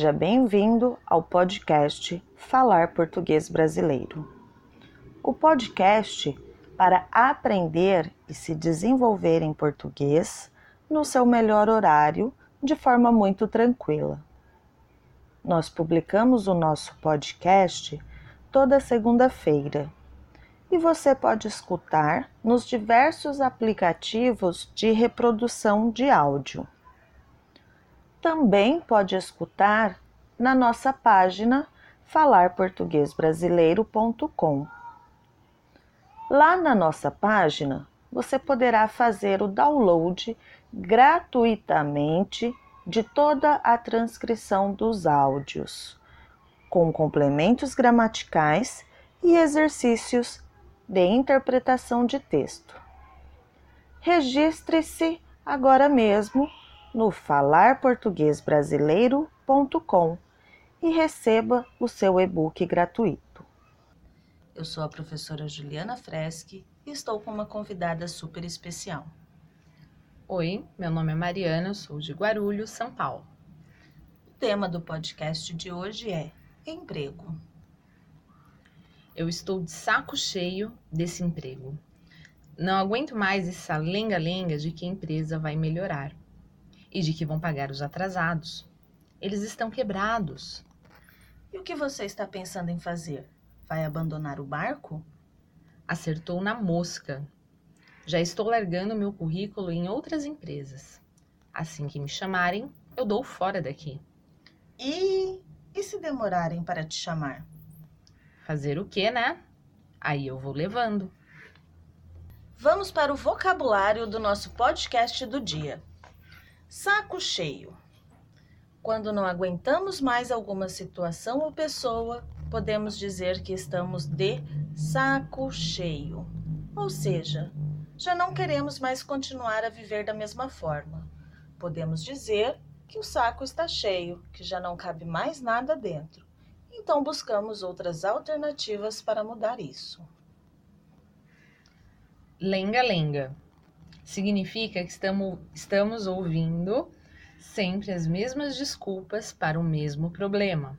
Seja bem-vindo ao podcast Falar Português Brasileiro. O podcast para aprender e se desenvolver em português no seu melhor horário, de forma muito tranquila. Nós publicamos o nosso podcast toda segunda-feira e você pode escutar nos diversos aplicativos de reprodução de áudio. Também pode escutar na nossa página falarportuguesbrasileiro.com. Lá na nossa página, você poderá fazer o download gratuitamente de toda a transcrição dos áudios, com complementos gramaticais e exercícios de interpretação de texto. Registre-se agora mesmo no falarportuguesbrasileiro.com e receba o seu e-book gratuito. Eu sou a professora Juliana Freschi e estou com uma convidada super especial. Oi, meu nome é Mariana, sou de Guarulhos, São Paulo. O tema do podcast de hoje é emprego. Eu estou de saco cheio desse emprego. Não aguento mais essa lenga-lenga de que a empresa vai melhorar e de que vão pagar os atrasados. Eles estão quebrados. E o que você está pensando em fazer? Vai abandonar o barco? Acertou na mosca. Já estou largando meu currículo em outras empresas. Assim que me chamarem, eu dou fora daqui. E, e se demorarem para te chamar? Fazer o quê, né? Aí eu vou levando. Vamos para o vocabulário do nosso podcast do dia. Saco cheio. Quando não aguentamos mais alguma situação ou pessoa, podemos dizer que estamos de saco cheio. Ou seja, já não queremos mais continuar a viver da mesma forma. Podemos dizer que o saco está cheio, que já não cabe mais nada dentro. Então buscamos outras alternativas para mudar isso. Lenga-lenga significa que estamos, estamos ouvindo sempre as mesmas desculpas para o mesmo problema,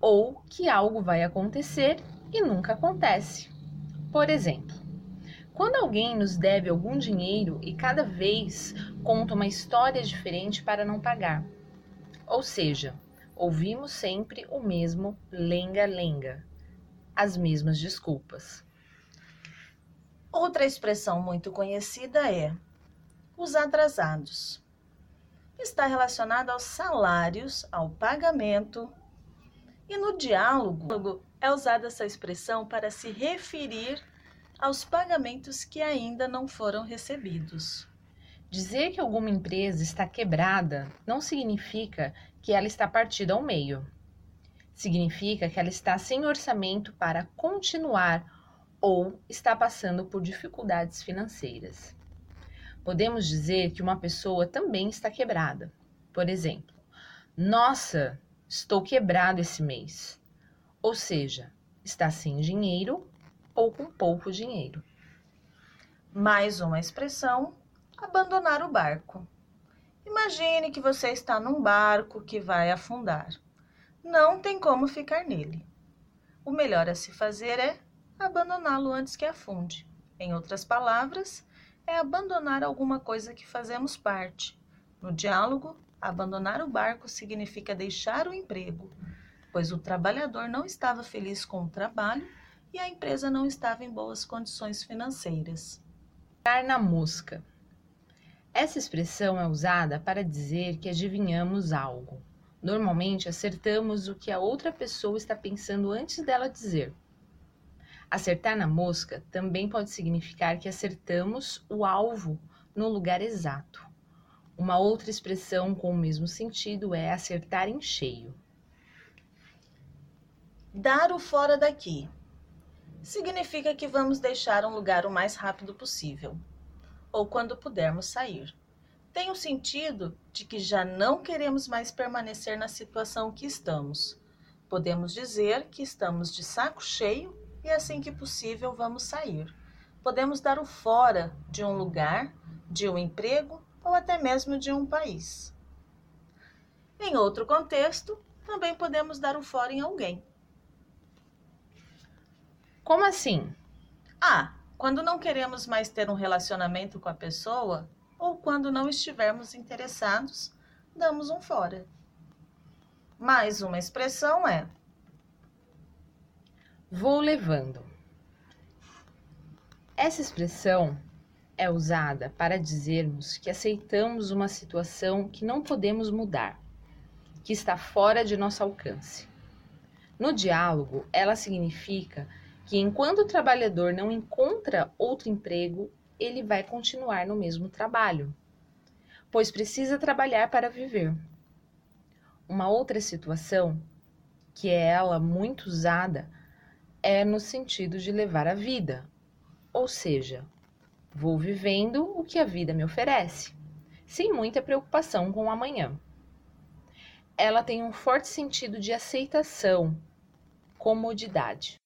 ou que algo vai acontecer e nunca acontece. Por exemplo, quando alguém nos deve algum dinheiro e cada vez conta uma história diferente para não pagar. Ou seja, ouvimos sempre o mesmo lenga-lenga, as mesmas desculpas. Outra expressão muito conhecida é os atrasados. Está relacionada aos salários, ao pagamento. E no diálogo é usada essa expressão para se referir aos pagamentos que ainda não foram recebidos. Dizer que alguma empresa está quebrada não significa que ela está partida ao meio. Significa que ela está sem orçamento para continuar ou está passando por dificuldades financeiras. Podemos dizer que uma pessoa também está quebrada. Por exemplo, nossa, estou quebrado esse mês. Ou seja, está sem dinheiro ou com pouco dinheiro. Mais uma expressão: abandonar o barco. Imagine que você está num barco que vai afundar. Não tem como ficar nele. O melhor a se fazer é abandoná-lo antes que afunde. Em outras palavras, é abandonar alguma coisa que fazemos parte. No diálogo, abandonar o barco significa deixar o emprego, pois o trabalhador não estava feliz com o trabalho e a empresa não estava em boas condições financeiras. Dar na mosca. Essa expressão é usada para dizer que adivinhamos algo. Normalmente acertamos o que a outra pessoa está pensando antes dela dizer. Acertar na mosca também pode significar que acertamos o alvo no lugar exato. Uma outra expressão com o mesmo sentido é acertar em cheio. Dar o fora daqui significa que vamos deixar um lugar o mais rápido possível, ou quando pudermos sair. Tem o sentido de que já não queremos mais permanecer na situação que estamos. Podemos dizer que estamos de saco cheio e assim que possível vamos sair. Podemos dar o fora de um lugar, de um emprego ou até mesmo de um país. Em outro contexto, também podemos dar o fora em alguém. Como assim? Ah, quando não queremos mais ter um relacionamento com a pessoa ou quando não estivermos interessados, damos um fora. Mais uma expressão é vou levando. Essa expressão é usada para dizermos que aceitamos uma situação que não podemos mudar, que está fora de nosso alcance. No diálogo, ela significa que enquanto o trabalhador não encontra outro emprego, ele vai continuar no mesmo trabalho, pois precisa trabalhar para viver. Uma outra situação, que é ela muito usada, é no sentido de levar a vida, ou seja, vou vivendo o que a vida me oferece, sem muita preocupação com o amanhã. Ela tem um forte sentido de aceitação, comodidade.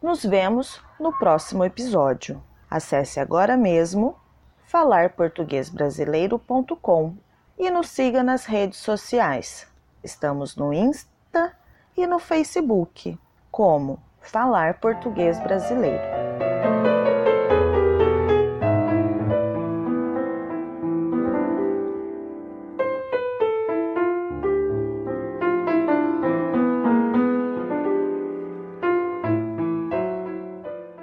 Nos vemos no próximo episódio. Acesse agora mesmo falarportuguesbrasileiro.com e nos siga nas redes sociais. Estamos no Insta e no Facebook como Falar Português Brasileiro.